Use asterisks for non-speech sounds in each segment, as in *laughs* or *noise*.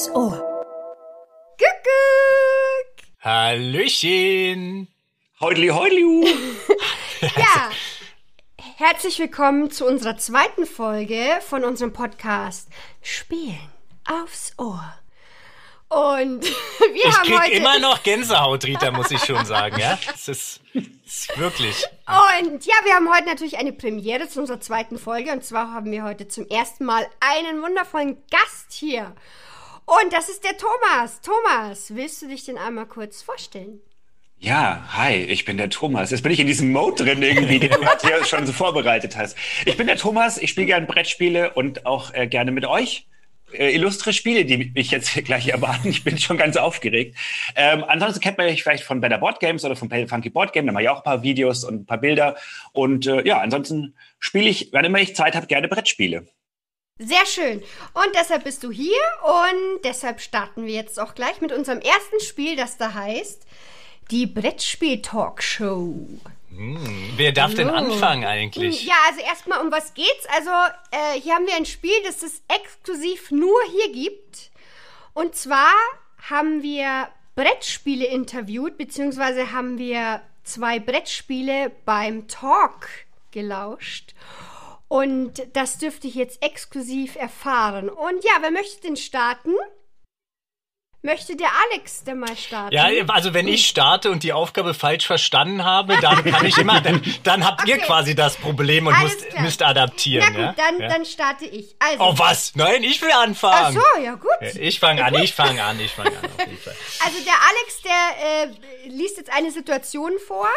aufs Ohr. Kuckuck. Hallöchen. Heudli, heudli. *laughs* *laughs* Ja, herzlich willkommen zu unserer zweiten Folge von unserem Podcast Spielen aufs Ohr. Und *laughs* wir Ich haben krieg heute immer noch Gänsehaut, Rita, muss ich schon sagen, ja? Es ist, es ist wirklich. und ja, wir haben heute natürlich eine Premiere zu unserer zweiten Folge und zwar haben wir heute zum ersten Mal einen wundervollen Gast hier. Und das ist der Thomas. Thomas, willst du dich denn einmal kurz vorstellen? Ja, hi, ich bin der Thomas. Jetzt bin ich in diesem Mode drin irgendwie, den du hier *laughs* schon so vorbereitet hast. Ich bin der Thomas, ich spiele gerne Brettspiele und auch äh, gerne mit euch. Äh, illustre Spiele, die mich jetzt *laughs* gleich erwarten. Ich bin schon ganz aufgeregt. Ähm, ansonsten kennt man mich vielleicht von Better Board Games oder von Funky Board Game. Da mache ich auch ein paar Videos und ein paar Bilder. Und äh, ja, ansonsten spiele ich, wann immer ich Zeit habe, gerne Brettspiele. Sehr schön. Und deshalb bist du hier und deshalb starten wir jetzt auch gleich mit unserem ersten Spiel, das da heißt die Brettspiel-Talkshow. Wer darf denn anfangen eigentlich? Ja, also erstmal um was geht's? Also äh, hier haben wir ein Spiel, das es exklusiv nur hier gibt. Und zwar haben wir Brettspiele interviewt, beziehungsweise haben wir zwei Brettspiele beim Talk gelauscht. Und das dürfte ich jetzt exklusiv erfahren. Und ja, wer möchte denn starten? Möchte der Alex denn mal starten? Ja, also wenn ich starte und die Aufgabe falsch verstanden habe, dann kann ich immer, dann, dann habt ihr Okay. quasi das Problem und müsst, müsst adaptieren. Na gut, ja? dann, ja? dann starte ich. Also, Oh was? Nein, ich will Ach anfangen. so, ja gut. Ich fange an, ich fange an, ich fange an. *laughs* Also der Alex, der äh, liest jetzt eine Situation vor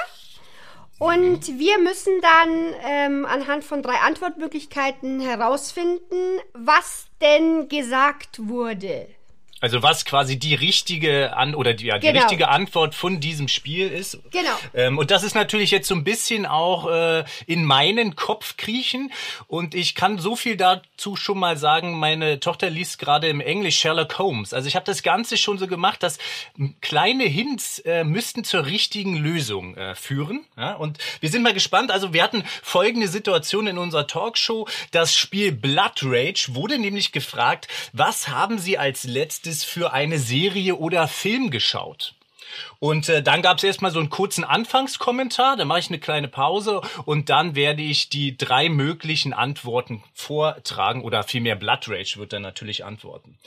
und wir müssen dann ähm, anhand von drei Antwortmöglichkeiten herausfinden, was denn gesagt wurde. Also was quasi die richtige an oder die, ja, die Genau. richtige Antwort von diesem Spiel ist. Genau. Ähm, und das ist natürlich jetzt so ein bisschen auch äh, in meinen Kopf kriechen. Und ich kann so viel dazu schon mal sagen. Meine Tochter liest gerade im Englisch Sherlock Holmes. Also ich habe das Ganze schon so gemacht, dass kleine Hints äh, müssten zur richtigen Lösung äh, führen. Ja? Und wir sind mal gespannt. Also wir hatten folgende Situation in unserer Talkshow. Das Spiel Blood Rage wurde nämlich gefragt, was haben Sie als letztes für eine Serie oder Film geschaut? Und äh, dann gab es erstmal so einen kurzen Anfangskommentar, dann mache ich eine kleine Pause und dann werde ich die drei möglichen Antworten vortragen oder vielmehr Blood Rage wird dann natürlich antworten.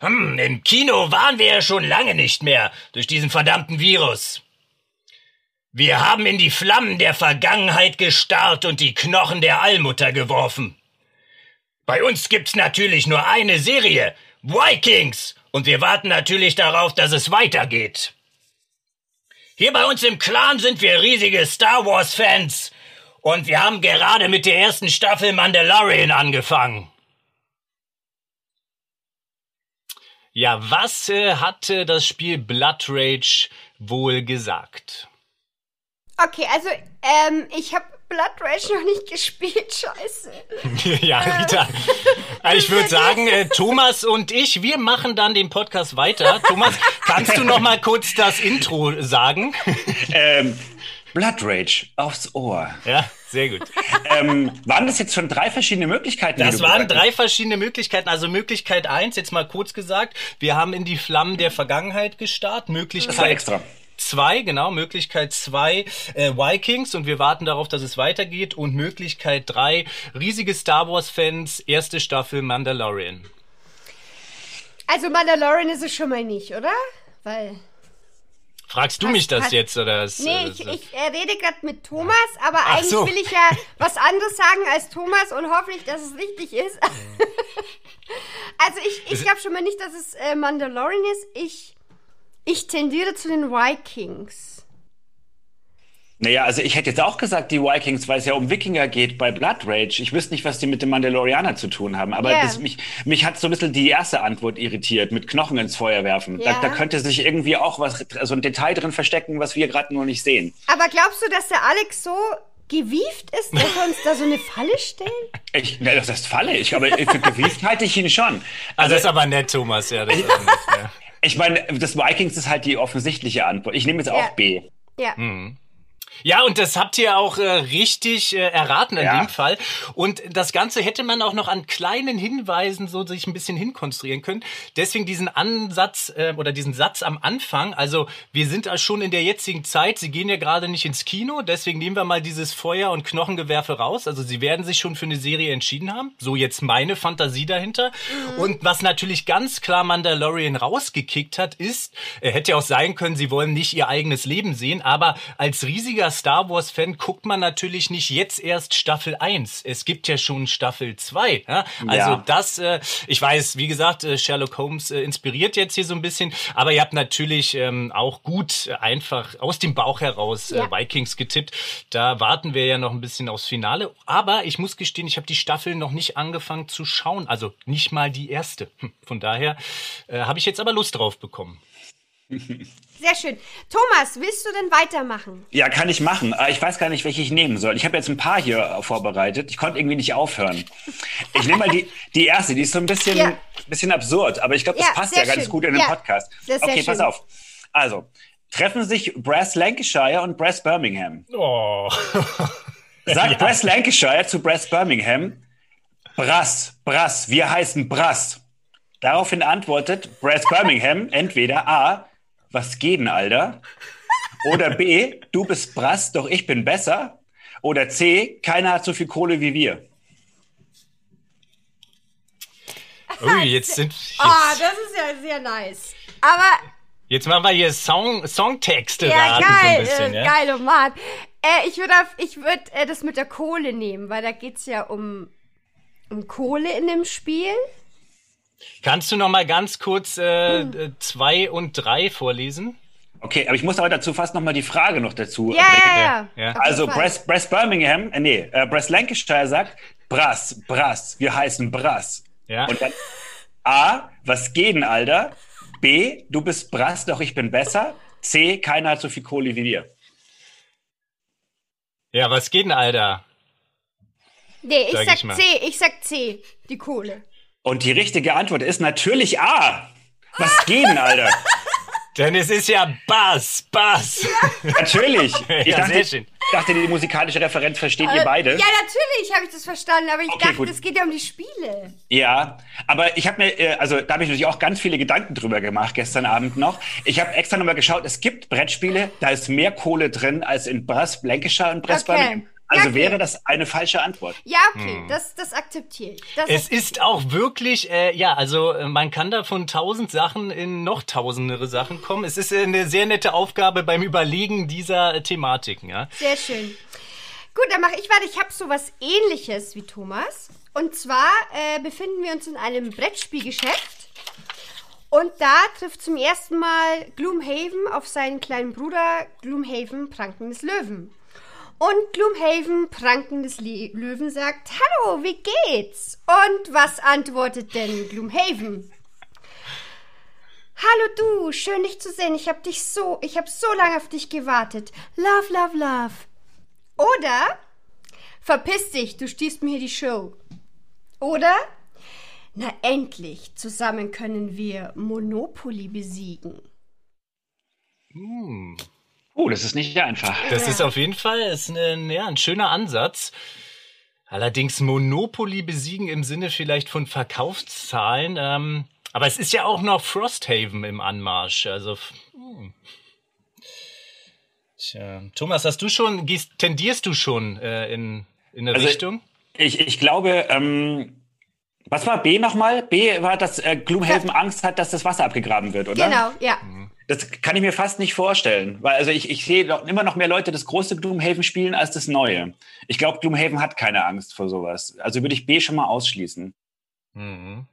Hm, im Kino waren wir ja schon lange nicht mehr durch diesen verdammten Virus. Wir haben in die Flammen der Vergangenheit gestarrt und die Knochen der Allmutter geworfen. Bei uns gibt's natürlich nur eine Serie, Vikings, und wir warten natürlich darauf, dass es weitergeht. Hier bei uns im Clan sind wir riesige Star Wars Fans und wir haben gerade mit der ersten Staffel Mandalorian angefangen. Ja, was äh, hatte das Spiel Blood Rage wohl gesagt? Okay, also ähm, ich habe Blood Rage noch nicht gespielt, scheiße. *laughs* ja, Rita. Also ich würde sagen, äh, Thomas und ich, wir machen dann den Podcast weiter. Thomas, kannst du noch mal kurz das Intro sagen? *laughs* Ähm, Blood Rage aufs Ohr. ja, sehr gut. ähm, waren das jetzt schon drei verschiedene Möglichkeiten? Das waren drei verschiedene Möglichkeiten. Also Möglichkeit eins, jetzt mal kurz gesagt, wir haben in die Flammen der Vergangenheit gestarrt. Möglichkeit Das war extra. Zwei, genau, Möglichkeit zwei, äh, Vikings und wir warten darauf, dass es weitergeht. Und Möglichkeit drei, riesige Star Wars-Fans, erste Staffel Mandalorian. Also Mandalorian ist es schon mal nicht, oder? Weil Fragst du Passt, mich das passt. jetzt oder? Ist, Nee, ich, ich rede gerade mit Thomas, aber Ach eigentlich so. will ich ja *laughs* was anderes sagen als Thomas und hoffentlich, dass es richtig ist. *laughs* also ich, ich glaube schon mal nicht, dass es äh, Mandalorian ist. Ich, ich tendiere zu den Vikings. Naja, also ich hätte jetzt auch gesagt, die Vikings, weil es ja um Wikinger geht bei Blood Rage. Ich wüsste nicht, was die mit dem Mandalorianer zu tun haben. Aber Ja. das, mich, mich hat so ein bisschen die erste Antwort irritiert, mit Knochen ins Feuer werfen. Ja. Da, da könnte sich irgendwie auch was, so ein Detail drin verstecken, was wir gerade nur nicht sehen. Aber glaubst du, dass der Alex so gewieft ist, dass er uns da so eine Falle stellt? Ich, na, das ist Falle. Ich, aber für gewieft halte ich ihn schon. also das ist aber nett, Thomas, ja. Das *laughs* ist nett, ja. Ich meine, das Vikings ist halt die offensichtliche Antwort. Ich nehme jetzt Ja. auch B. Ja. Hm. Ja, und das habt ihr auch äh, richtig äh, erraten in Ja. dem Fall. Und das Ganze hätte man auch noch an kleinen Hinweisen so sich ein bisschen hinkonstruieren können. Deswegen diesen Ansatz äh, oder diesen Satz am Anfang. Also wir sind schon in der jetzigen Zeit. Sie gehen ja gerade nicht ins Kino. Deswegen nehmen wir mal dieses Feuer- und Knochengewerfe raus. Also sie werden sich schon für eine Serie entschieden haben. So jetzt meine Fantasie dahinter. Und was natürlich ganz klar Mandalorian rausgekickt hat, ist, äh, hätte ja auch sein können, sie wollen nicht ihr eigenes Leben sehen. Aber als riesiger Star Wars-Fan guckt man natürlich nicht jetzt erst Staffel 1. Es gibt ja schon Staffel 2. Ja? Also Ja. das, äh, ich weiß, wie gesagt, äh, Sherlock Holmes äh, inspiriert jetzt hier so ein bisschen, aber ihr habt natürlich ähm, auch gut einfach aus dem Bauch heraus äh, Ja. Vikings getippt. Da warten wir ja noch ein bisschen aufs Finale. Aber ich muss gestehen, ich habe die Staffel noch nicht angefangen zu schauen. Also nicht mal die erste. Hm, Von daher äh, habe ich jetzt aber Lust drauf bekommen. *laughs* Sehr schön. Thomas, willst du denn weitermachen? Ja, kann ich machen. Aber ich weiß gar nicht, welche ich nehmen soll. Ich habe jetzt ein paar hier vorbereitet. Ich konnte irgendwie nicht aufhören. Ich nehme mal die, die erste. Die ist so ein bisschen, Ja. bisschen absurd, aber ich glaube, das Ja, passt ja ganz schön. gut in den Ja, Podcast. das ist sehr okay, pass schön. auf. Also, treffen sich Brass Lancashire und Brass Birmingham. Oh. *laughs* Sagt Brass Lancashire zu Brass Birmingham, Brass, Brass, wir heißen Brass. Daraufhin antwortet Brass Birmingham entweder A, was geht denn, Alter? Oder B, du bist Brass, doch ich bin besser. Oder C, keiner hat so viel Kohle wie wir. Ui, *laughs* jetzt sind Ah, jetzt, das ist ja sehr nice. Aber jetzt machen wir hier Song, Songtexte ja, raten so ein geil, bisschen. äh, ja? geil, oh Mann. Äh, ich würde ich würd, äh, das mit der Kohle nehmen, weil da geht's ja um, um Kohle in dem Spiel. Kannst du noch mal ganz kurz äh, Hm. äh, zwei und drei vorlesen? Okay, aber ich muss aber dazu fast noch mal die Frage noch dazu Ja, bringen. ja, ja. Also. Brass, Brass Birmingham, äh, nee, äh, Brass Lancashire sagt Brass, Brass, wir heißen Brass. Ja. Und dann A, was geht denn, Alter? B, du bist Brass, doch ich bin besser. C, keiner hat so viel Kohle wie wir. Ja, was geht denn, Alter? Nee, ich sag sag ich mal. C, ich sag C, die Kohle. Und die richtige Antwort ist natürlich A. Was geht denn, Alter? Denn es ist ja Bass, Bass. Natürlich. *laughs* Ich Ja, dachte, sehr schön. dachte, die musikalische Referenz versteht ihr beide. Ja, natürlich habe ich das verstanden, aber ich Okay, dachte, es geht ja um die Spiele. Ja, aber ich habe mir, äh, also da habe ich natürlich auch ganz viele Gedanken drüber gemacht gestern Abend noch. Ich habe extra nochmal geschaut, es gibt Brettspiele, da ist mehr Kohle drin als in Brass, Lancashire und Brass Okay. Also okay. wäre das eine falsche Antwort. Ja, okay, das, das akzeptiere ich. Das Es ist auch wirklich, äh, ja, also äh, man kann da von tausend Sachen in noch tausendere Sachen kommen. Es ist äh, eine sehr nette Aufgabe beim Überlegen dieser äh, Thematiken, ja. Sehr schön. Gut, dann mache ich weiter. Ich habe sowas ähnliches wie Thomas. Und zwar äh, befinden wir uns in einem Brettspielgeschäft. Und da trifft zum ersten Mal Gloomhaven auf seinen kleinen Bruder Gloomhaven Pranken des Löwen. Und Gloomhaven Pranken des Le Löwen sagt, Hallo, wie geht's? Und was antwortet denn Gloomhaven? Hallo du, schön dich zu sehen. Ich hab dich so, ich hab so lange auf dich gewartet. Love, love, love. Oder verpiss dich, du stießt mir hier die Show. Oder na endlich, zusammen können wir Monopoly besiegen. Oh, das ist nicht einfach. Das ist auf jeden Fall ist ein, ja, ein schöner Ansatz. Allerdings Monopoly besiegen im Sinne vielleicht von Verkaufszahlen. Ähm, aber es ist ja auch noch Frosthaven im Anmarsch. Also, hm. Tja, Thomas, hast du schon, gehst, tendierst du schon äh, in, in eine Also, Richtung? Ich, ich glaube, ähm, was war B nochmal? B war, dass äh, Gloomhaven Angst hat, dass das Wasser abgegraben wird, oder? Genau, ja. Das kann ich mir fast nicht vorstellen, weil also ich, ich sehe doch immer noch mehr Leute das große Gloomhaven spielen als das neue. Ich glaube, Gloomhaven hat keine Angst vor sowas. Also würde ich B schon mal ausschließen. Mhm.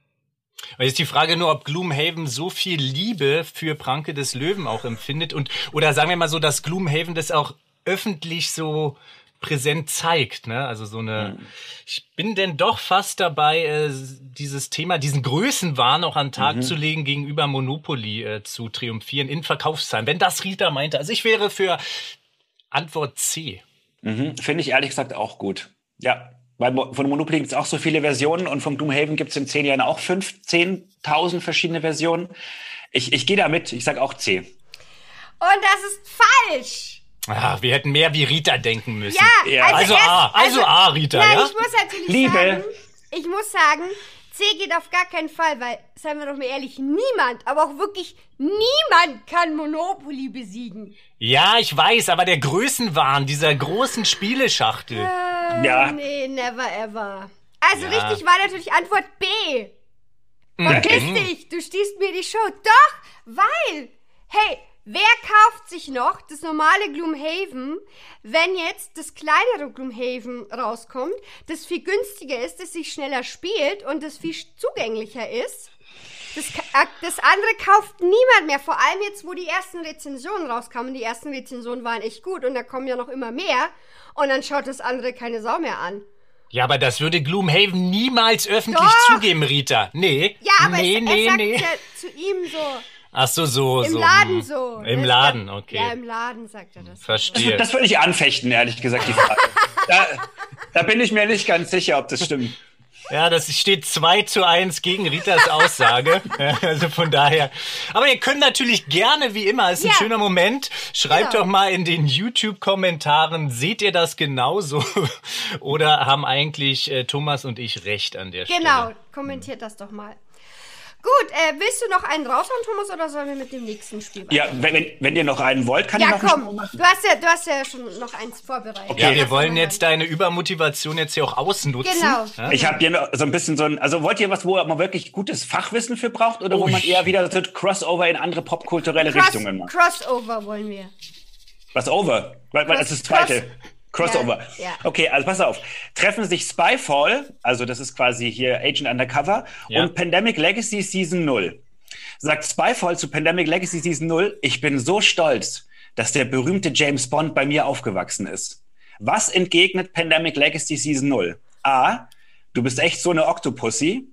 Jetzt die Frage nur, ob Gloomhaven so viel Liebe für Pranke des Löwen auch empfindet und oder sagen wir mal so, dass Gloomhaven das auch öffentlich so präsent zeigt, ne? Also so eine. Ich bin denn doch fast dabei, äh, dieses Thema, diesen Größenwahn auch an den Tag zu legen, gegenüber Monopoly äh, zu triumphieren in Verkaufszahlen. Wenn das Rita meinte. Also ich wäre für Antwort C. Mhm. Finde ich ehrlich gesagt auch gut. Ja, weil von Monopoly gibt es auch so viele Versionen und von Gloomhaven gibt es in zehn Jahren auch fünf, zehntausend verschiedene Versionen. Ich, ich gehe da mit, ich sage auch C. Und das ist falsch. Ah, wir hätten mehr wie Rita denken müssen. Ja, Ja. Also erst- A, also A, Rita, Nein, ja? ich muss natürlich Liebe. sagen, ich muss sagen, C geht auf gar keinen Fall, weil, seien wir doch mal ehrlich, niemand, aber auch wirklich niemand kann Monopoly besiegen. Ja, ich weiß, aber der Größenwahn dieser großen Spieleschachtel. Äh, Ja. Nee, never ever. Also Ja. richtig war natürlich Antwort B. Mhm. Verpiss dich, du stießt mir die Show. Doch, weil, hey, wer kauft sich noch das normale Gloomhaven, wenn jetzt das kleinere Gloomhaven rauskommt, das viel günstiger ist, das sich schneller spielt und das viel zugänglicher ist? Das, äh, das andere kauft niemand mehr, vor allem jetzt, wo die ersten Rezensionen rauskamen. Die ersten Rezensionen waren echt gut und da kommen ja noch immer mehr. Und dann schaut das andere keine Sau mehr an. Ja, aber das würde Gloomhaven niemals öffentlich Doch. zugeben, Rita. Nee. Ja, aber nee, es, nee, er sagt nee. ja zu ihm so, Ach so, so, im so. Laden hm. so. Im Das- Laden, okay. Ja, im Laden sagt er das. Verstehe. Das würde ich anfechten, ehrlich gesagt, die Frage. *laughs* da, da bin ich mir nicht ganz sicher, ob das stimmt. Ja, das steht 2 zu 1 gegen Ritas Aussage. *laughs* Ja, also von daher. Aber ihr könnt natürlich gerne, wie immer, ist ein Ja. schöner Moment. Schreibt Genau. doch mal in den YouTube-Kommentaren, seht ihr das genauso? *laughs* Oder haben eigentlich äh, Thomas und ich recht an der Genau, Stelle? kommentiert das doch mal. Gut, äh, willst du noch einen raushauen, Thomas, oder sollen wir mit dem nächsten Spiel Ja, wenn, wenn, wenn ihr noch einen wollt, kann Ja, ich noch einen komm, Sprung machen. du hast ja, du hast ja schon noch eins vorbereitet. Okay. Ja, wir wollen jetzt hören. deine Übermotivation jetzt hier auch ausnutzen. Genau. Ja? Ich habe hier noch so ein bisschen so ein, also wollt ihr was, wo man wirklich gutes Fachwissen für braucht oder wo Ui. man eher wieder so Crossover in andere popkulturelle Cross, Richtungen macht? Crossover wollen wir. Was over? Weil, weil das ist das Cross- zweite. Crossover. Ja, ja. Okay, also pass auf. Treffen sich Spyfall, also das ist quasi hier Agent Undercover, Ja. und Pandemic Legacy Season 0. Sagt Spyfall zu Pandemic Legacy Season 0, ich bin so stolz, dass der berühmte James Bond bei mir aufgewachsen ist. Was entgegnet Pandemic Legacy Season 0? A, du bist echt so eine Octopussy.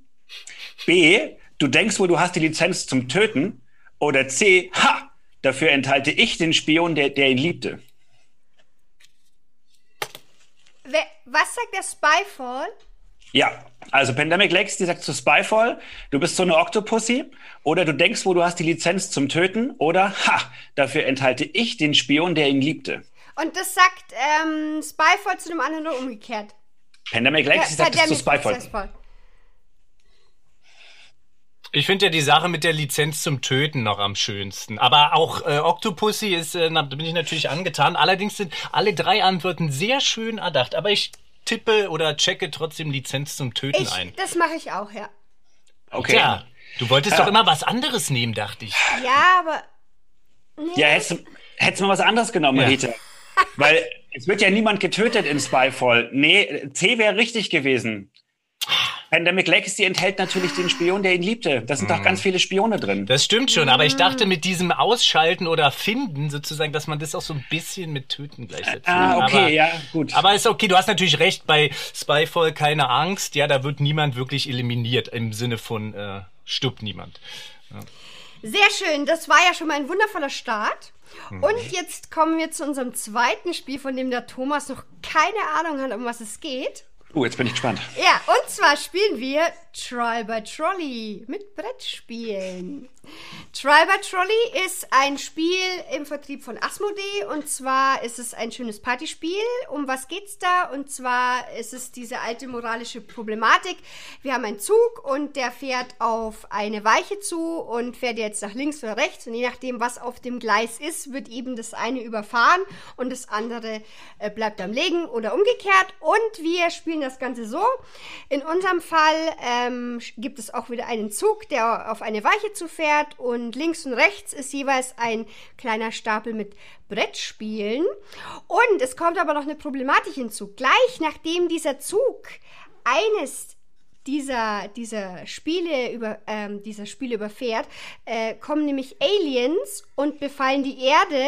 B, du denkst wohl, du hast die Lizenz zum Töten. Oder C, ha, dafür enthalte ich den Spion, der, der ihn liebte. Wer, was sagt der Spyfall? Ja, also Pandemic Legacy sagt zu Spyfall, du bist so eine Octopussy oder du denkst wo du hast die Lizenz zum Töten oder ha, dafür enthalte ich den Spion, der ihn liebte. Und das sagt ähm, Spyfall zu dem anderen oder umgekehrt. Pandemic Legacy sagt es zu Spyfall. Spyfall. Ich finde ja die Sache mit der Lizenz zum Töten noch am schönsten. Aber auch äh, Octopussy ist, äh, da bin ich natürlich angetan. Allerdings sind alle drei Antworten sehr schön erdacht. Aber ich tippe oder checke trotzdem Lizenz zum Töten Ich, ein. das mache ich auch, ja. Okay. Ja, du wolltest Ja. doch immer was anderes nehmen, dachte ich. Ja, aber. Nee. Ja, hättest, du- hättest du mal was anderes genommen, Ja. Rita. Weil es wird ja niemand getötet in Spyfall. Nee, C wäre richtig gewesen. Pandemic Legacy enthält natürlich den Spion, der ihn liebte. Da sind Mhm. doch ganz viele Spione drin. Das stimmt schon, aber ich Mm. dachte mit diesem Ausschalten oder Finden sozusagen, dass man das auch so ein bisschen mit Töten gleichsetzt. Ah, okay, aber, ja, gut. Aber ist okay, du hast natürlich recht, bei Spyfall keine Angst. Ja, da wird niemand wirklich eliminiert im Sinne von äh, stirbt niemand. Sehr schön, das war ja schon mal ein wundervoller Start. Mhm. Und jetzt kommen wir zu unserem zweiten Spiel, von dem der Thomas noch keine Ahnung hat, um was es geht. Uh, jetzt bin ich gespannt. Ja, und zwar spielen wir Trial by Trolley mit Brettspielen. By Trolley ist ein Spiel im Vertrieb von Asmodee und zwar ist es ein schönes Partyspiel. Um was geht's da? Und zwar ist es diese alte moralische Problematik. Wir haben einen Zug und der fährt auf eine Weiche zu und fährt jetzt nach links oder rechts und je nachdem, was auf dem Gleis ist, wird eben das eine überfahren und das andere äh, bleibt am Legen oder umgekehrt. Und wir spielen das Ganze so. In unserem Fall ähm, gibt es auch wieder einen Zug, der auf eine Weiche zufährt und links und rechts ist jeweils ein kleiner Stapel mit Brettspielen. Und es kommt aber noch eine Problematik hinzu. Gleich nachdem dieser Zug eines dieser, dieser Spiele über ähm, dieser Spiele überfährt, äh, kommen nämlich Aliens und befallen die Erde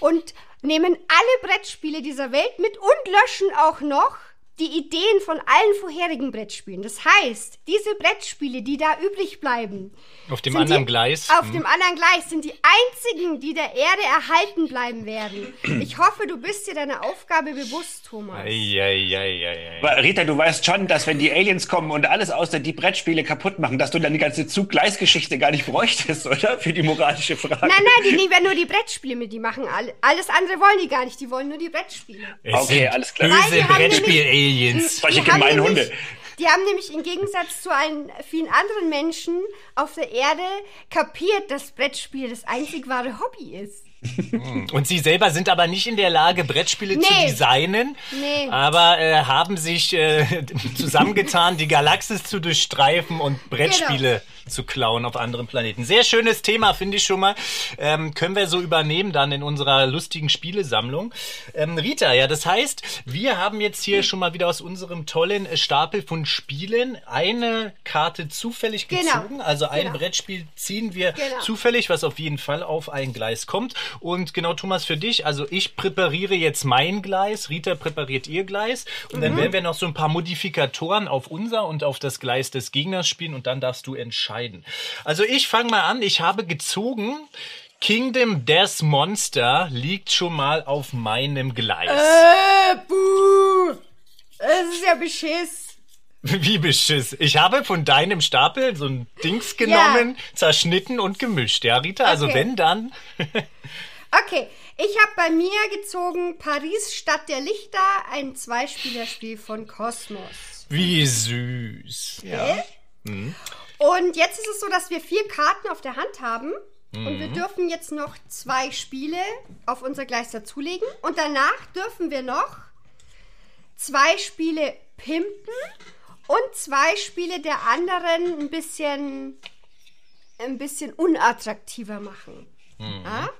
und nehmen alle Brettspiele dieser Welt mit und löschen auch noch die Ideen von allen vorherigen Brettspielen. Das heißt, diese Brettspiele, die da übrig bleiben, auf dem anderen die, Gleis. Auf Hm. dem anderen Gleis sind die einzigen, die der Erde erhalten bleiben werden. Ich hoffe, du bist dir deiner Aufgabe bewusst, Thomas. Eieieiei. Aber Rita, du weißt schon, dass wenn die Aliens kommen und alles außer die Brettspiele kaputt machen, dass du dann die ganze Zug-Gleis-Geschichte gar nicht bräuchtest, oder? Für die moralische Frage. Nein, nein, die nehmen ja nur die Brettspiele mit, die machen alle. Alles andere wollen die gar nicht, die wollen nur die Brettspiele. Es Okay, sind alles klar. Böse die haben Brettspiel-Aliens. Solche Die haben gemeinen nämlich- Hunde. Die haben nämlich im Gegensatz zu allen, vielen anderen Menschen auf der Erde kapiert, dass Brettspiel das einzig wahre Hobby ist. Und sie selber sind aber nicht in der Lage, Brettspiele zu Nee. designen, Nee. aber äh, haben sich äh, *laughs* zusammengetan, die Galaxis zu durchstreifen und Brettspiele zu klauen auf anderen Planeten. Sehr schönes Thema, finde ich schon mal. Ähm, können wir so übernehmen dann in unserer lustigen Spielesammlung. Ähm, Rita, ja, das heißt, wir haben jetzt hier schon mal wieder aus unserem tollen äh, Stapel von Spielen eine Karte zufällig Genau. gezogen. Also ein Genau. Brettspiel ziehen wir Genau. zufällig, was auf jeden Fall auf ein Gleis kommt. Und genau, Thomas, für dich, also ich präpariere jetzt mein Gleis, Rita präpariert ihr Gleis und Mhm. dann werden wir noch so ein paar Modifikatoren auf unser und auf das Gleis des Gegners spielen und dann darfst du entscheiden. Also ich fange mal an, ich habe gezogen. Kingdom Death Monster liegt schon mal auf meinem Gleis. Äh, buh. Das ist ja Beschiss. *laughs* Wie beschiss. Ich habe von deinem Stapel so ein Dings genommen, zerschnitten und gemischt. Ja, Rita, also Okay. wenn dann. *laughs* Okay, ich habe bei mir gezogen Paris Stadt der Lichter, ein Zweispielerspiel von Kosmos. Wie süß. Ja. Und jetzt ist es so, dass wir vier Karten auf der Hand haben. Und Mhm. wir dürfen jetzt noch zwei Spiele auf unser Gleis dazulegen. Und danach dürfen wir noch zwei Spiele pimpen und zwei Spiele der anderen ein bisschen, ein bisschen unattraktiver machen. Mhm. Ah?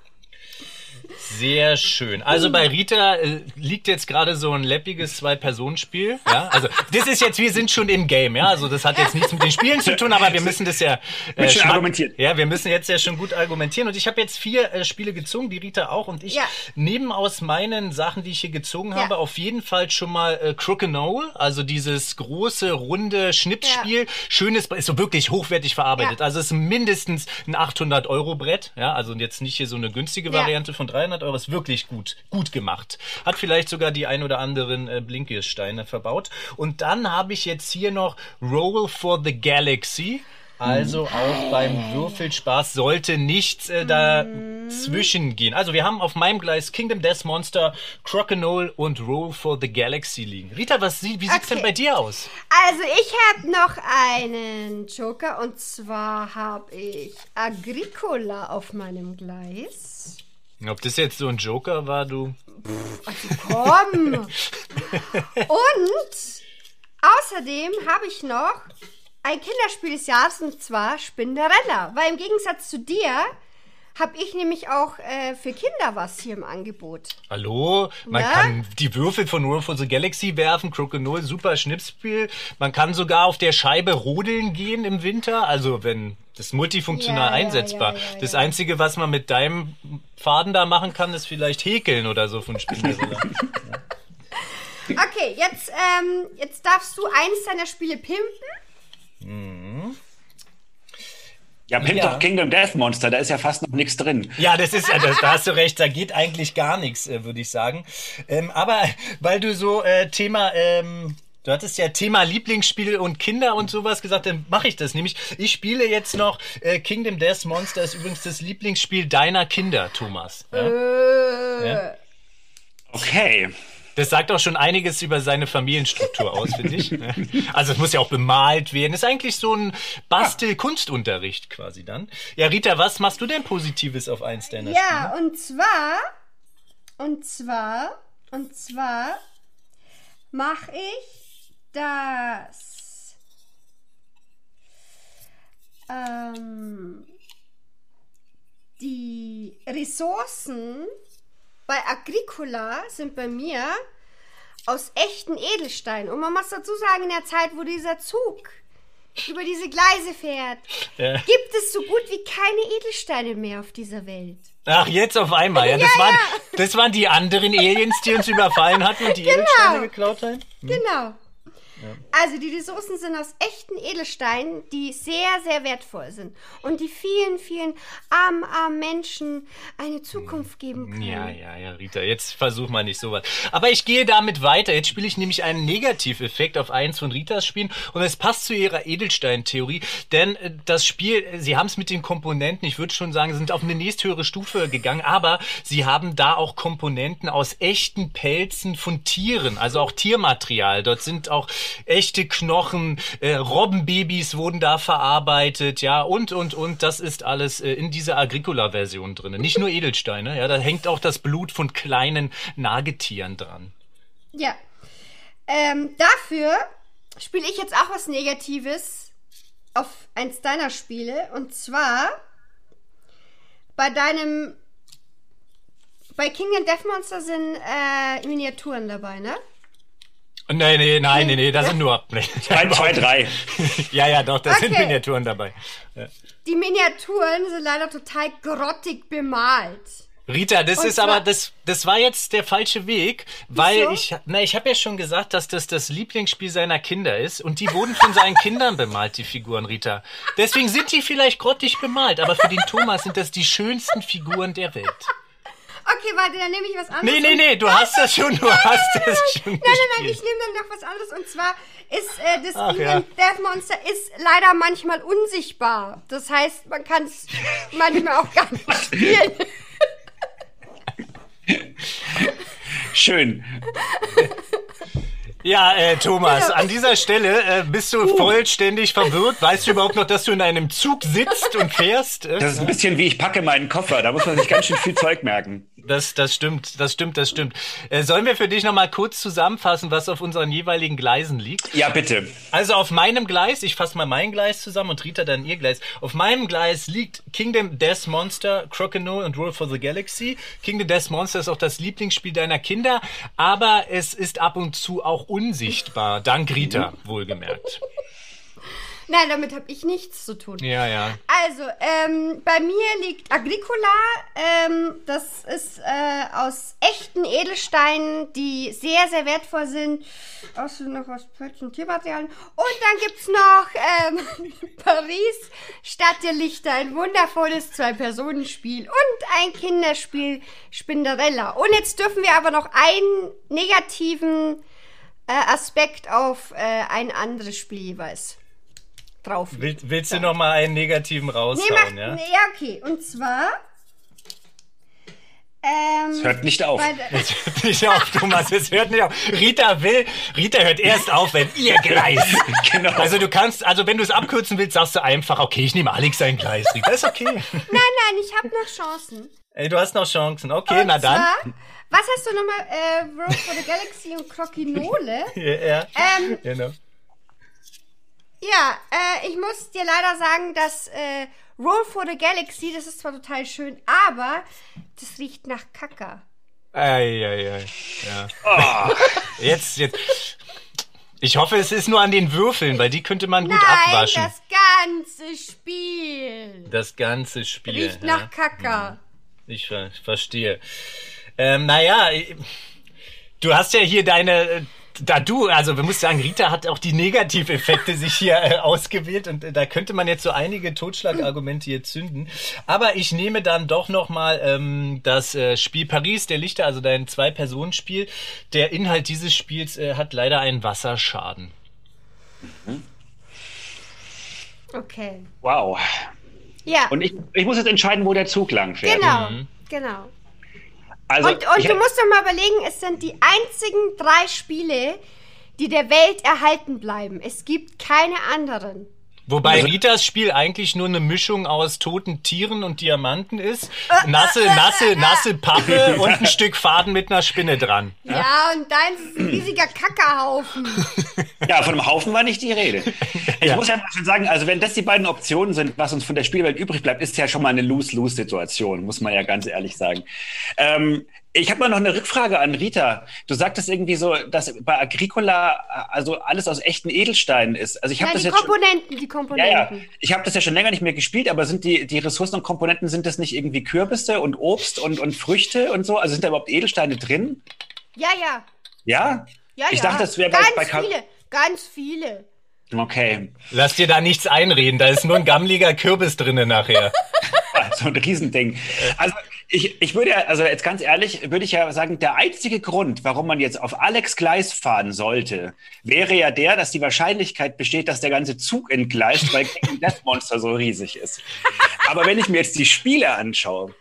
Sehr schön. Also bei Rita äh, liegt jetzt gerade so ein läppiges Zwei-Personen-Spiel. Ja, also das ist jetzt, wir sind schon im Game, ja. Also das hat jetzt nichts mit den Spielen zu tun, aber wir müssen das ja äh, schmack- argumentieren. Ja, wir müssen jetzt ja schon gut argumentieren. Und ich habe jetzt vier äh, Spiele gezogen, die Rita auch. Und ich Ja. nehme aus meinen Sachen, die ich hier gezogen Ja. habe, auf jeden Fall schon mal äh, Crokinole, also dieses große, runde Schnipsspiel. Schönes, ist so wirklich hochwertig verarbeitet. Ja. Also es ist mindestens ein 800 Euro Brett, ja. Also jetzt nicht hier so eine günstige Ja. Variante von 300 Euro, ist wirklich gut, gut gemacht. Hat vielleicht sogar die ein oder anderen äh, Blinkesteine verbaut. Und dann habe ich jetzt hier noch Roll for the Galaxy. Also auch beim Würfelspaß sollte nichts äh, dazwischen gehen. Also wir haben auf meinem Gleis Kingdom Death Monster, Crokinole und Roll for the Galaxy liegen. Rita, was, sie- wie sieht's Okay. denn bei dir aus? Also ich habe noch einen Joker und zwar habe ich Agricola auf meinem Gleis. Ob das jetzt so ein Joker war, du? Komm! und außerdem habe ich noch ein Kinderspiel des Jahres und zwar Spinderella. Weil im Gegensatz zu dir habe ich nämlich auch äh, für Kinder was hier im Angebot. Hallo, man Na? kann die Würfel von Roll for the Galaxy werfen, Crokinole, super Schnipsspiel. Man kann sogar auf der Scheibe rodeln gehen im Winter, also wenn das multifunktional Ja, einsetzbar. ja, ja, das. Einzige, was man mit deinem Faden da machen kann, ist vielleicht häkeln oder so von Spinderella. Okay, jetzt, ähm, jetzt darfst du eins deiner Spiele pimpen. Ja, pimp Ja. doch Kingdom Death Monster, da ist ja fast noch nichts drin. Ja, das ist ja, das, da hast du recht, da geht eigentlich gar nichts, äh, würde ich sagen. Ähm, aber weil du so äh, Thema, ähm, du hattest ja Thema Lieblingsspiel und Kinder und sowas gesagt, dann mache ich das. Nämlich, ich spiele jetzt noch äh, Kingdom Death Monster ist übrigens das Lieblingsspiel deiner Kinder, Thomas. Ja? Äh, Ja. Okay. Das sagt auch schon einiges über seine Familienstruktur aus, finde ich. *laughs* Also es muss ja auch bemalt werden. Ist eigentlich so ein Bastel-Kunstunterricht quasi dann. Ja, Rita, was machst du denn Positives auf eins deiner Spiele? Ja, und zwar, und zwar, und zwar mache ich das ähm, die Ressourcen bei Agricola sind bei mir aus echten Edelstein. Und man muss dazu sagen, in der Zeit, wo dieser Zug über diese Gleise fährt, Ja. gibt es so gut wie keine Edelsteine mehr auf dieser Welt. Ach, jetzt auf einmal. Ja, *laughs* das, Ja, waren, ja. das waren die anderen Aliens, die uns überfallen hatten und die Genau. Edelsteine geklaut haben. Genau. Also die Ressourcen sind aus echten Edelsteinen, die sehr, sehr wertvoll sind und die vielen, vielen armen, armen Menschen eine Zukunft geben können. Ja, ja, ja, Rita, jetzt versuch mal nicht sowas. Aber ich gehe damit weiter. Jetzt spiele ich nämlich einen Negativeffekt auf eins von Ritas Spielen und es passt zu ihrer Edelstein-Theorie, denn äh, das Spiel, äh, sie haben es mit den Komponenten, ich würde schon sagen, sind auf eine nächsthöhere Stufe gegangen, aber sie haben da auch Komponenten aus echten Pelzen von Tieren, also auch Tiermaterial. Dort sind auch echte Knochen, äh, Robbenbabys wurden da verarbeitet, ja, und, und, und, das ist alles äh, in dieser Agricola-Version drin. Nicht nur Edelsteine, ja, da hängt auch das Blut von kleinen Nagetieren dran. Ja. Ähm, dafür spiele ich jetzt auch was Negatives auf eins deiner Spiele. Und zwar bei deinem. Bei King and Death Monster sind äh, Miniaturen dabei, ne? Nee, nee, nein, nee, nee, das sind nur. Nee, *laughs* Zwei, zwei, drei. ja, ja, doch, da sind Okay. Miniaturen dabei. Ja. Die Miniaturen sind leider total grottig bemalt. Rita, das Und ist aber das das war jetzt der falsche Weg, weil Wieso? ich na ich habe ja schon gesagt, dass das das Lieblingsspiel seiner Kinder ist und die wurden von seinen Kindern bemalt, die Figuren Rita. Deswegen sind die vielleicht grottig bemalt, aber für den Thomas sind das die schönsten Figuren der Welt. Okay, warte, dann nehme ich was anderes. Nee, nee, nee, du hast das schon, du hast das schon Nein, nein, nein, ich nehme dann noch was anderes. Und zwar ist äh, das Ach, ja. Death Monster ist leider manchmal unsichtbar. Das heißt, man kann es manchmal auch gar nicht *laughs* spielen. Schön. Ja, äh, Thomas, an dieser Stelle äh, bist du vollständig verwirrt. Weißt du überhaupt noch, dass du in einem Zug sitzt und fährst? Äh? Das ist ein bisschen wie ich packe meinen Koffer. Da muss man sich ganz schön viel Zeug merken. Das, das stimmt, das stimmt, das stimmt. Äh, sollen wir für dich nochmal kurz zusammenfassen, was auf unseren jeweiligen Gleisen liegt? Ja, bitte. Also auf meinem Gleis, ich fasse mal mein Gleis zusammen und Rita dann ihr Gleis. Auf meinem Gleis liegt Kingdom Death Monster, Crokinole und Rule for the Galaxy. Kingdom Death Monster ist auch das Lieblingsspiel deiner Kinder, aber es ist ab und zu auch unsichtbar, dank Rita, wohlgemerkt. Nein, damit habe ich nichts zu tun. Ja, ja. Also, ähm, bei mir liegt Agricola. Ähm, das ist äh, aus echten Edelsteinen, die sehr, sehr wertvoll sind. Außerdem noch aus und Tiermaterialien. Und dann gibt's noch ähm, *laughs* Paris Stadt der Lichter. Ein wundervolles Zwei-Personen-Spiel. Und ein Kinderspiel Spinderella. Und jetzt dürfen wir aber noch einen negativen äh, Aspekt auf äh, ein anderes Spiel jeweils drauf. Will, willst du noch mal einen negativen Nee, raushauen, macht, ja? nee, ja, okay. Und zwar. Ähm, Es hört nicht auf. Es hört nicht auf, Thomas, es hört nicht auf. Rita will, Rita hört erst auf, wenn ihr Gleis. *laughs* Genau. Also du kannst, also wenn du es abkürzen willst, sagst du einfach, okay, ich nehme Alex sein Gleis. Rita, ist okay. *laughs* Nein, nein, ich habe noch Chancen. Ey, du hast noch Chancen. Okay, Und na dann. Zwar, was hast du nochmal? Äh, Road for the Galaxy und Crokinole. *laughs* Ja, ja. ähm, Genau. Ja, äh, ich muss dir leider sagen, dass äh, Roll for the Galaxy, das ist zwar total schön, aber das riecht nach Kacker. Ei, ei, ei. Ja. Oh, *laughs* Jetzt, jetzt. Ich hoffe, es ist nur an den Würfeln, weil die könnte man gut Nein, abwaschen. das ganze Spiel Das ganze Spiel. riecht ja. nach Kacker. Ich ver verstehe. Ähm, naja, ich- du hast ja hier deine, äh, da du, also wir müssen sagen, Rita hat auch die Negativeffekte sich hier äh, ausgewählt und äh, da könnte man jetzt so einige Totschlagargumente hier zünden. Aber ich nehme dann doch nochmal ähm, das äh, Spiel Paris der Lichter, also dein Zwei-Personen-Spiel. Der Inhalt dieses Spiels äh, hat leider einen Wasserschaden. Okay. wow. Ja, Und ich, ich muss jetzt entscheiden, wo der Zug lang fährt. genau, genau. Also, Und, und ich, du musst doch mal überlegen, es sind die einzigen drei Spiele, die der Welt erhalten bleiben. Es gibt keine anderen. Wobei Also- Ritas Spiel eigentlich nur eine Mischung aus toten Tieren und Diamanten ist. Nasse, nasse, *laughs* nasse Pappe *laughs* und ein Stück Faden mit einer Spinne dran. Ja, und deins ist ein riesiger Kackerhaufen. *laughs* ja, von einem Haufen war nicht die Rede. Ich Ja. muss ja mal schon sagen, also wenn das die beiden Optionen sind, was uns von der Spielwelt übrig bleibt, ist ja schon mal eine Lose-Lose-Situation, muss man ja ganz ehrlich sagen. Ähm, Ich habe mal noch eine Rückfrage an Rita. Du sagtest irgendwie so, dass bei Agricola also alles aus echten Edelsteinen ist. Also ich habe Ja, das die jetzt schon, Komponenten, die ja, ja. Komponenten. Ich habe das ja schon länger nicht mehr gespielt, aber sind die, die Ressourcen und Komponenten, sind das nicht irgendwie Kürbisse und Obst und, und Früchte und so? Also sind da überhaupt Edelsteine drin? Ja, ja. Ja? Ja, Ich ja. dachte, das wäre bei- ganz bei Ka- viele, ganz viele. Okay. Lass dir da nichts einreden, da ist nur ein gammeliger Kürbis drinne nachher. *laughs* *laughs* so ein Riesending. Also ich, ich würde, ja- also jetzt ganz ehrlich, würde ich ja sagen, der einzige Grund, warum man jetzt auf Alex Gleis fahren sollte, wäre ja der, dass die Wahrscheinlichkeit besteht, dass der ganze Zug entgleist, weil King *laughs* Death Monster so riesig ist. Aber wenn ich mir jetzt die Spiele anschaue,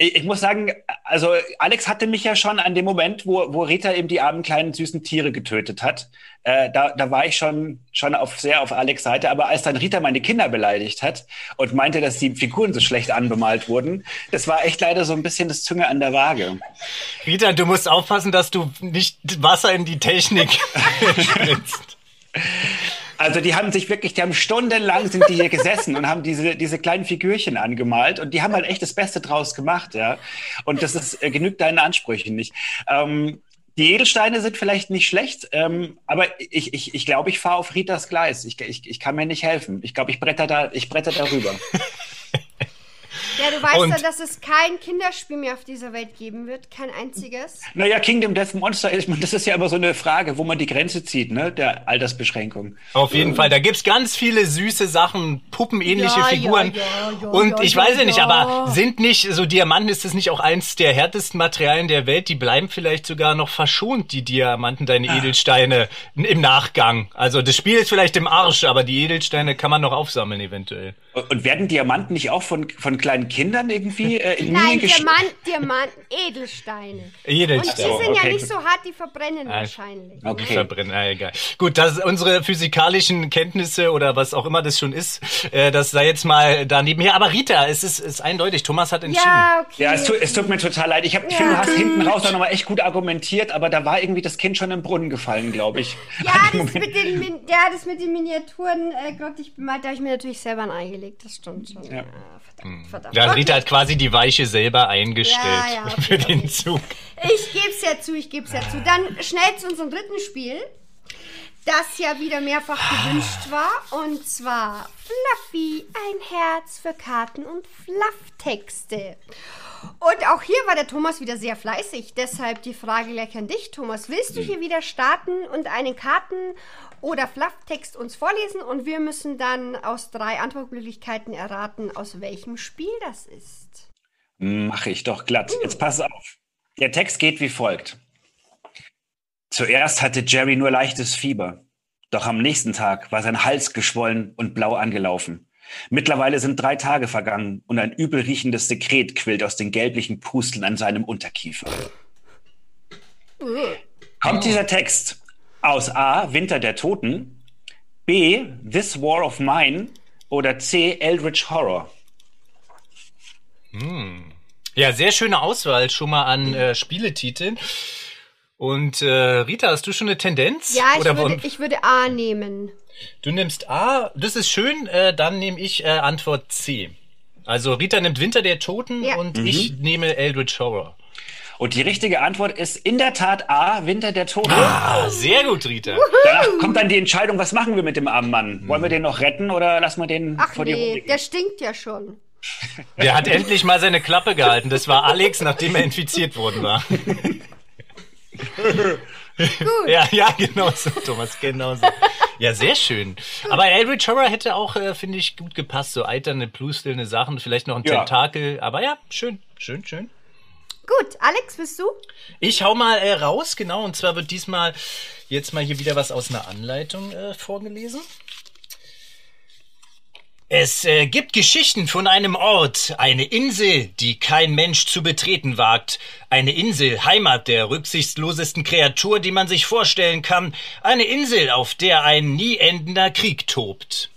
ich, muss sagen, also Alex hatte mich ja schon an dem Moment, wo, wo Rita eben die armen kleinen süßen Tiere getötet hat, äh, da, da war ich schon, schon auf, sehr auf Alex Seite. Aber als dann Rita meine Kinder beleidigt hat und meinte, dass die Figuren so schlecht anbemalt wurden, das war echt leider so ein bisschen das Zunge an der Waage. Rita, du musst aufpassen, dass du nicht Wasser in die Technik *laughs* spritzt. Also die haben sich wirklich, die haben stundenlang sind die hier gesessen und haben diese, diese kleinen Figürchen angemalt und die haben halt echt das Beste draus gemacht, ja. Und das ist, äh, genügt deinen Ansprüchen nicht. Ähm, die Edelsteine sind vielleicht nicht schlecht, ähm, aber ich, ich, ich glaube, ich fahre auf Ritas Gleis. Ich, ich, ich kann mir nicht helfen. Ich glaube, ich bretter da, ich bretter darüber. Ja, du weißt Und- ja, dass es kein Kinderspiel mehr auf dieser Welt geben wird. Kein einziges. naja, Kingdom Death Monster, ich meine, das ist ja immer so eine Frage, wo man die Grenze zieht, ne, der Altersbeschränkung. Auf jeden Fall, da gibt's ganz viele süße Sachen, puppenähnliche Ja, Figuren. ja, ja, ja, Und ja, ich ja, weiß ja nicht, aber sind nicht, so Diamanten ist das nicht auch eins der härtesten Materialien der Welt? Die bleiben vielleicht sogar noch verschont, die Diamanten, deine Edelsteine im Nachgang. Also das Spiel ist vielleicht im Arsch, aber die Edelsteine kann man noch aufsammeln eventuell. Und werden Diamanten nicht auch von, von kleinen Kindern irgendwie äh, in Nein, Diamant, Diamanten, Edelsteine. Und die Edelsteine. sind ja okay, nicht gut. so hart, die verbrennen wahrscheinlich. Okay. Nicht verbrennen, ah, egal. Gut, das unsere physikalischen Kenntnisse oder was auch immer das schon ist, äh, das sei jetzt mal daneben her. Aber Rita, es ist, ist eindeutig, Thomas hat entschieden. Ja, okay. Ja, es tut, es tut mir total leid. Ich, hab, ich finde, du hast hinten raus auch nochmal echt gut argumentiert, aber da war irgendwie das Kind schon im Brunnen gefallen, glaube ich. Ja, *laughs* das mit den, ja, das mit den Miniaturen, äh, Gott, ich bemalt, da habe ich mir natürlich selber ein Ei gelegt, das stimmt schon. Ja. verdammt, verdammt. Ja, Okay. Rita hat quasi die Weiche selber eingestellt Ja, ja, *laughs* okay, für den okay. Zug. Ich geb's ja zu, ich geb's ja zu. Dann schnell zu unserem dritten Spiel, das ja wieder mehrfach gewünscht war. Und zwar Fluffy, ein Herz für Karten und Flufftexte. Und auch hier war der Thomas wieder sehr fleißig. Deshalb die Frage gleich an dich, Thomas. Willst du hier wieder starten und einen Karten- oder Flufftext uns vorlesen? Und wir müssen dann aus drei Antwortmöglichkeiten erraten, aus welchem Spiel das ist. Mache ich doch glatt. Jetzt pass auf. Der Text geht wie folgt. Zuerst hatte Jerry nur leichtes Fieber. Doch am nächsten Tag war sein Hals geschwollen und blau angelaufen. Mittlerweile sind drei Tage vergangen und ein übel riechendes Sekret quillt aus den gelblichen Pusteln an seinem Unterkiefer. Kommt dieser Text aus A. Winter der Toten, B. This War of Mine oder C. Eldritch Horror? Ja, sehr schöne Auswahl schon mal an äh, Spieletiteln. Und äh, Rita, hast du schon eine Tendenz? Ja, ich, Oder würde, ich würde A nehmen. du nimmst A, das ist schön, äh, dann nehme ich äh, Antwort C. Also Rita nimmt Winter der Toten Ja. und ich nehme Eldritch Horror. Und die richtige Antwort ist in der Tat A, Winter der Toten. Ah, sehr gut, Rita. Danach kommt dann die Entscheidung, was machen wir mit dem armen Mann? Wollen wir den noch retten oder lassen wir den Ach vor die nee, Hunde der gehen? stinkt ja schon. Der hat endlich mal seine Klappe gehalten. Das war Alex, nachdem er infiziert worden war. *laughs* Gut. Ja, ja, genau so, Thomas, genau so. Ja, sehr schön. Aber Eldritch Horror hätte auch, äh, finde ich, gut gepasst. So eiternde, blustelnde Sachen, vielleicht noch ein Ja. Tentakel. Aber ja, schön, schön, schön. Gut, Alex, bist du? Ich hau mal äh, raus, genau. Und zwar wird diesmal jetzt mal hier wieder was aus einer Anleitung äh, vorgelesen. Es äh, gibt Geschichten von einem Ort, eine Insel, die kein Mensch zu betreten wagt. Eine Insel, Heimat der rücksichtslosesten Kreatur, die man sich vorstellen kann. Eine Insel, auf der ein nie endender Krieg tobt.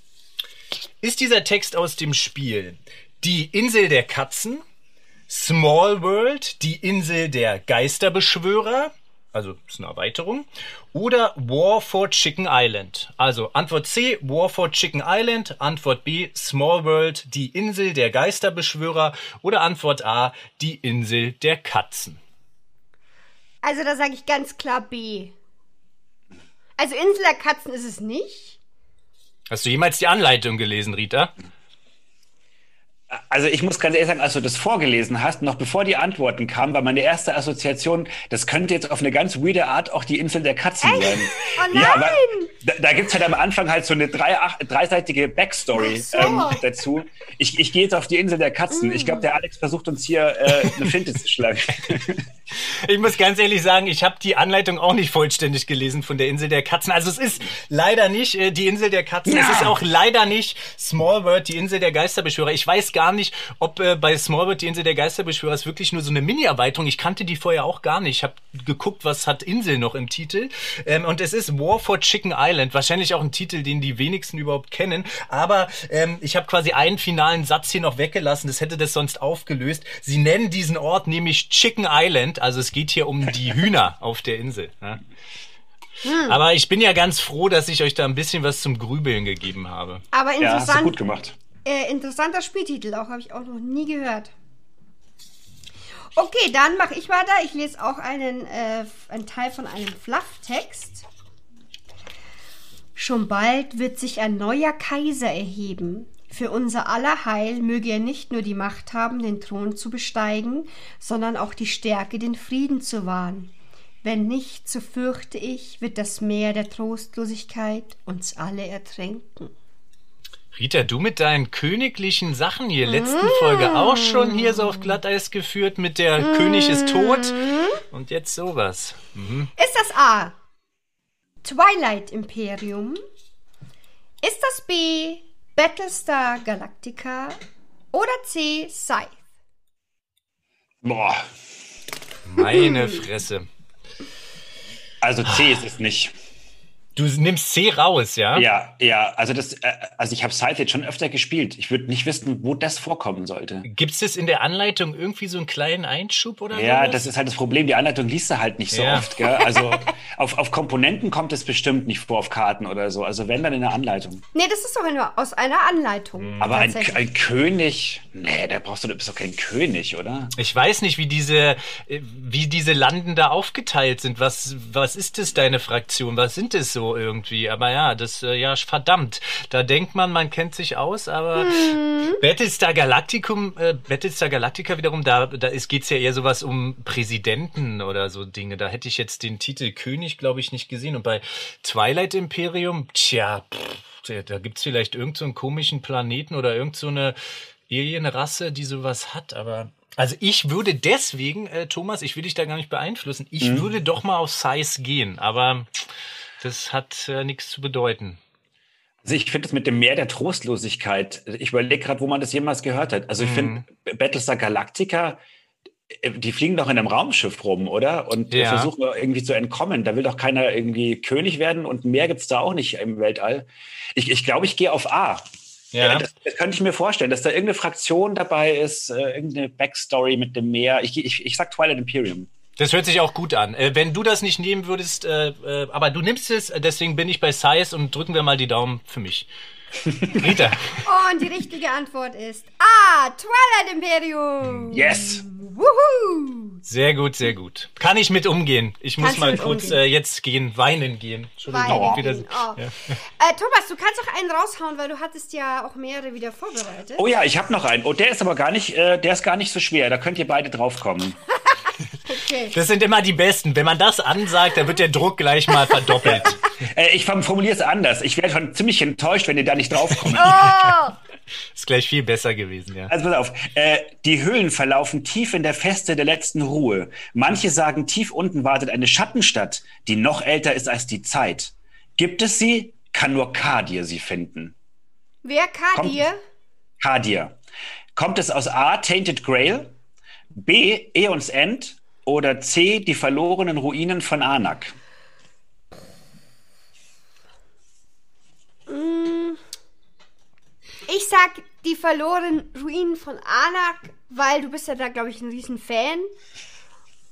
Ist dieser Text aus dem Spiel Die Insel der Katzen, Small World, die Insel der Geisterbeschwörer, also ist eine Erweiterung, oder War for Chicken Island. Also Antwort C, War for Chicken Island, Antwort B, Small World, die Insel der Geisterbeschwörer oder Antwort A, die Insel der Katzen. Also da sage ich ganz klar B. Also Insel der Katzen ist es nicht. Hast du jemals die Anleitung gelesen, Rita? Also ich muss ganz ehrlich sagen, als du das vorgelesen hast, noch bevor die Antworten kamen, war meine erste Assoziation, das könnte jetzt auf eine ganz weirde Art auch die Insel der Katzen Echt? sein. Oh nein! Ja, aber da, da gibt's halt am Anfang halt so eine drei, ach, dreiseitige Backstory so. ähm, dazu. Ich, ich gehe jetzt auf die Insel der Katzen. Ich glaube, der Alex versucht uns hier äh, eine Finte zu schlagen. *laughs* Ich muss ganz ehrlich sagen, ich habe die Anleitung auch nicht vollständig gelesen von der Insel der Katzen. Also es ist leider nicht äh, die Insel der Katzen. Es Ja. ist auch leider nicht Small World, die Insel der Geisterbeschwörer. Ich weiß gar nicht, ob äh, bei Small World die Insel der Geisterbeschwörer ist wirklich nur so eine Mini-Erweiterung. Ich kannte die vorher auch gar nicht. Ich habe geguckt, was hat Insel noch im Titel. Ähm, und es ist War for Chicken Island. Wahrscheinlich auch ein Titel, den die wenigsten überhaupt kennen. Aber ähm, ich habe quasi einen finalen Satz hier noch weggelassen. Das hätte das sonst aufgelöst. Sie nennen diesen Ort nämlich Chicken Island. Also es geht hier um die Hühner *laughs* auf der Insel. Ja. Aber ich bin ja ganz froh, dass ich euch da ein bisschen was zum Grübeln gegeben habe. Aber Ja, hast du interessant, gut gemacht. Äh, interessanter Spieltitel auch, habe ich auch noch nie gehört. Okay, dann mache ich weiter. Ich lese auch einen, äh, einen Teil von einem Flufftext. Schon bald wird sich ein neuer Kaiser erheben. Für unser aller Heil möge er nicht nur die Macht haben, den Thron zu besteigen, sondern auch die Stärke, den Frieden zu wahren. Wenn nicht, so fürchte ich, wird das Meer der Trostlosigkeit uns alle ertränken. Rita, du mit deinen königlichen Sachen hier, letzten Folge auch schon hier so auf Glatteis geführt mit der König ist tot und jetzt sowas. Ist das A. Twilight Imperium? Ist das B. Battlestar Galactica? Oder C. Scythe? Boah, Meine Fresse. also C ist es nicht. Du nimmst C raus, ja? Ja, ja, also das, äh, also ich habe Scythe jetzt schon öfter gespielt. Ich würde nicht wissen, wo das vorkommen sollte. Gibt's das in der Anleitung irgendwie so einen kleinen Einschub oder Ja, sowas? das ist halt das Problem. Die Anleitung liest du halt nicht so Ja. oft. Gell? Also *laughs* auf, auf Komponenten kommt es bestimmt nicht vor, auf Karten oder so. Also wenn dann in der Anleitung. Nee, das ist doch nur aus einer Anleitung. Aber ein, ein König, nee, da brauchst du, du bist doch kein König, oder? Ich weiß nicht, wie diese, äh, wie diese Landen da aufgeteilt sind. Was, was ist das, deine Fraktion? Was sind es so irgendwie? Aber ja, das, äh, ja, verdammt. Da denkt man, man kennt sich aus, aber Battlestar Galacticum, äh, Battlestar Galactica wiederum, da, da ist, geht's ja eher sowas um Präsidenten oder so Dinge. Da hätte ich jetzt den Titel König, glaube ich, nicht gesehen. Und bei Twilight Imperium, tja, pff, da- gibt's vielleicht irgendeinen so einen komischen Planeten oder irgend so eine Alienrasse, die sowas hat, aber also ich würde deswegen, äh, Thomas, ich will dich da gar nicht beeinflussen, ich Mhm. würde doch mal auf Size gehen, aber das hat äh, nichts zu bedeuten. Also ich finde das mit dem Meer der Trostlosigkeit, ich überlege gerade, wo man das jemals gehört hat. Also ich finde Battlestar Galactica, äh, die fliegen doch in einem Raumschiff rum, oder? Und Ja. versuchen irgendwie zu entkommen. Da will doch keiner irgendwie König werden und mehr gibt's da auch nicht im Weltall. Ich glaube, ich, glaub, ich gehe auf A. Ja. Ja, das, das könnte ich mir vorstellen, dass da irgendeine Fraktion dabei ist, äh, irgendeine Backstory mit dem Meer. Ich, ich, ich sag Twilight Imperium. Das hört sich auch gut an. Äh, wenn du das nicht nehmen würdest, äh, äh, aber du nimmst es, deswegen bin ich bei Size und drücken wir mal die Daumen für mich. *laughs* Rita, Und die richtige Antwort ist A. Twilight Imperium. Yes! Wuhu! sehr gut, sehr gut. Kann ich mit umgehen. Ich muss Kannst du mal kurz äh, jetzt gehen, weinen gehen. Entschuldigung. Weinen oh. ja. Äh, Thomas, du kannst doch einen raushauen, weil du hattest ja auch mehrere wieder vorbereitet. Oh ja, ich habe noch einen. Oh, der ist aber gar nicht, äh, der ist gar nicht so schwer. Da könnt ihr beide draufkommen. *laughs* Okay. Das sind immer die Besten. Wenn man das ansagt, dann wird der Druck gleich mal verdoppelt. *laughs* Äh, ich formuliere es anders. Ich wäre schon ziemlich enttäuscht, wenn ihr da nicht draufkommt. *laughs* Oh, Ist gleich viel besser gewesen, ja. Also pass auf. Äh, die Höhlen verlaufen tief in der Feste der letzten Ruhe. Manche sagen, tief unten wartet eine Schattenstadt, die noch älter ist als die Zeit. Gibt es sie, kann nur Kadir sie finden. wer Kadir? Kadir. Kommt es aus A, Tainted Grail, B, Eons End oder C, die verlorenen Ruinen von Anak? Ich sag die verlorenen Ruinen von Anak, weil du bist ja da, glaube ich, ein riesen Fan.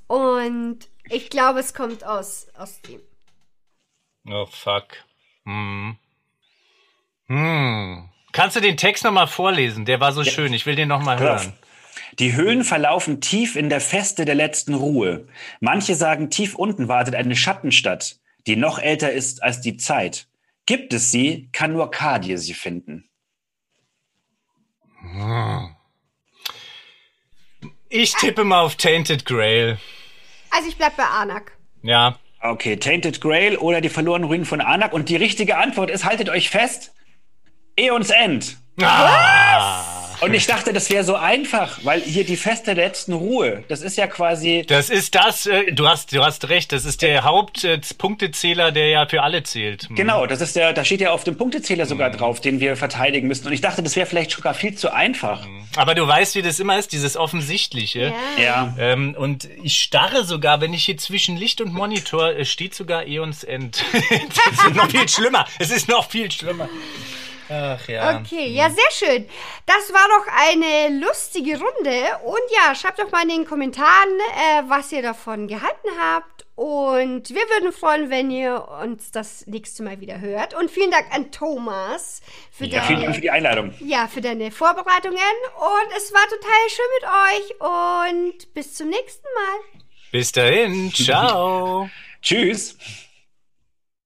Und ich glaube, es kommt aus, aus dem. Oh, fuck. Hm. Hm. Kannst du den Text nochmal vorlesen? Der war so schön. Ich will den nochmal hören. Die Höhlen verlaufen tief in der Feste der letzten Ruhe. Manche sagen, tief unten wartet eine Schattenstadt, die noch älter ist als die Zeit. Gibt es sie, kann nur Kadie sie finden. Ich tippe mal auf Tainted Grail. Also ich bleib bei Anak. Ja. Okay, Tainted Grail oder die verlorenen Ruinen von Anak. Und die richtige Antwort ist, haltet euch fest, Eons End. Ah, Und ich dachte, das wäre so einfach, weil hier die Feste der letzten Ruhe, das ist ja quasi, das ist das, äh, du hast, du hast recht, das ist der Hauptpunktezähler, der ja für alle zählt. Hm. genau, das ist der, da steht ja auf dem Punktezähler sogar drauf, den wir verteidigen müssen. Und ich dachte, das wäre vielleicht sogar viel zu einfach. Aber du weißt, wie das immer ist, dieses Offensichtliche. Ja. Ja. Ähm, und ich starre sogar, wenn ich hier zwischen Licht und Monitor, äh, steht sogar Eons End. *laughs* das ist noch viel schlimmer. Es ist noch viel schlimmer. Ach ja. Okay, ja, sehr schön. Das war doch eine lustige Runde. Und ja, schreibt doch mal in den Kommentaren, äh, was ihr davon gehalten habt. Und wir würden freuen, wenn ihr uns das nächste Mal wieder hört. Und vielen Dank an Thomas für, Ja, vielen Dank deine, für die Einladung. ja, für deine Vorbereitungen. Und es war total schön mit euch. Und bis zum nächsten Mal. Bis dahin. Ciao. *laughs* Tschüss.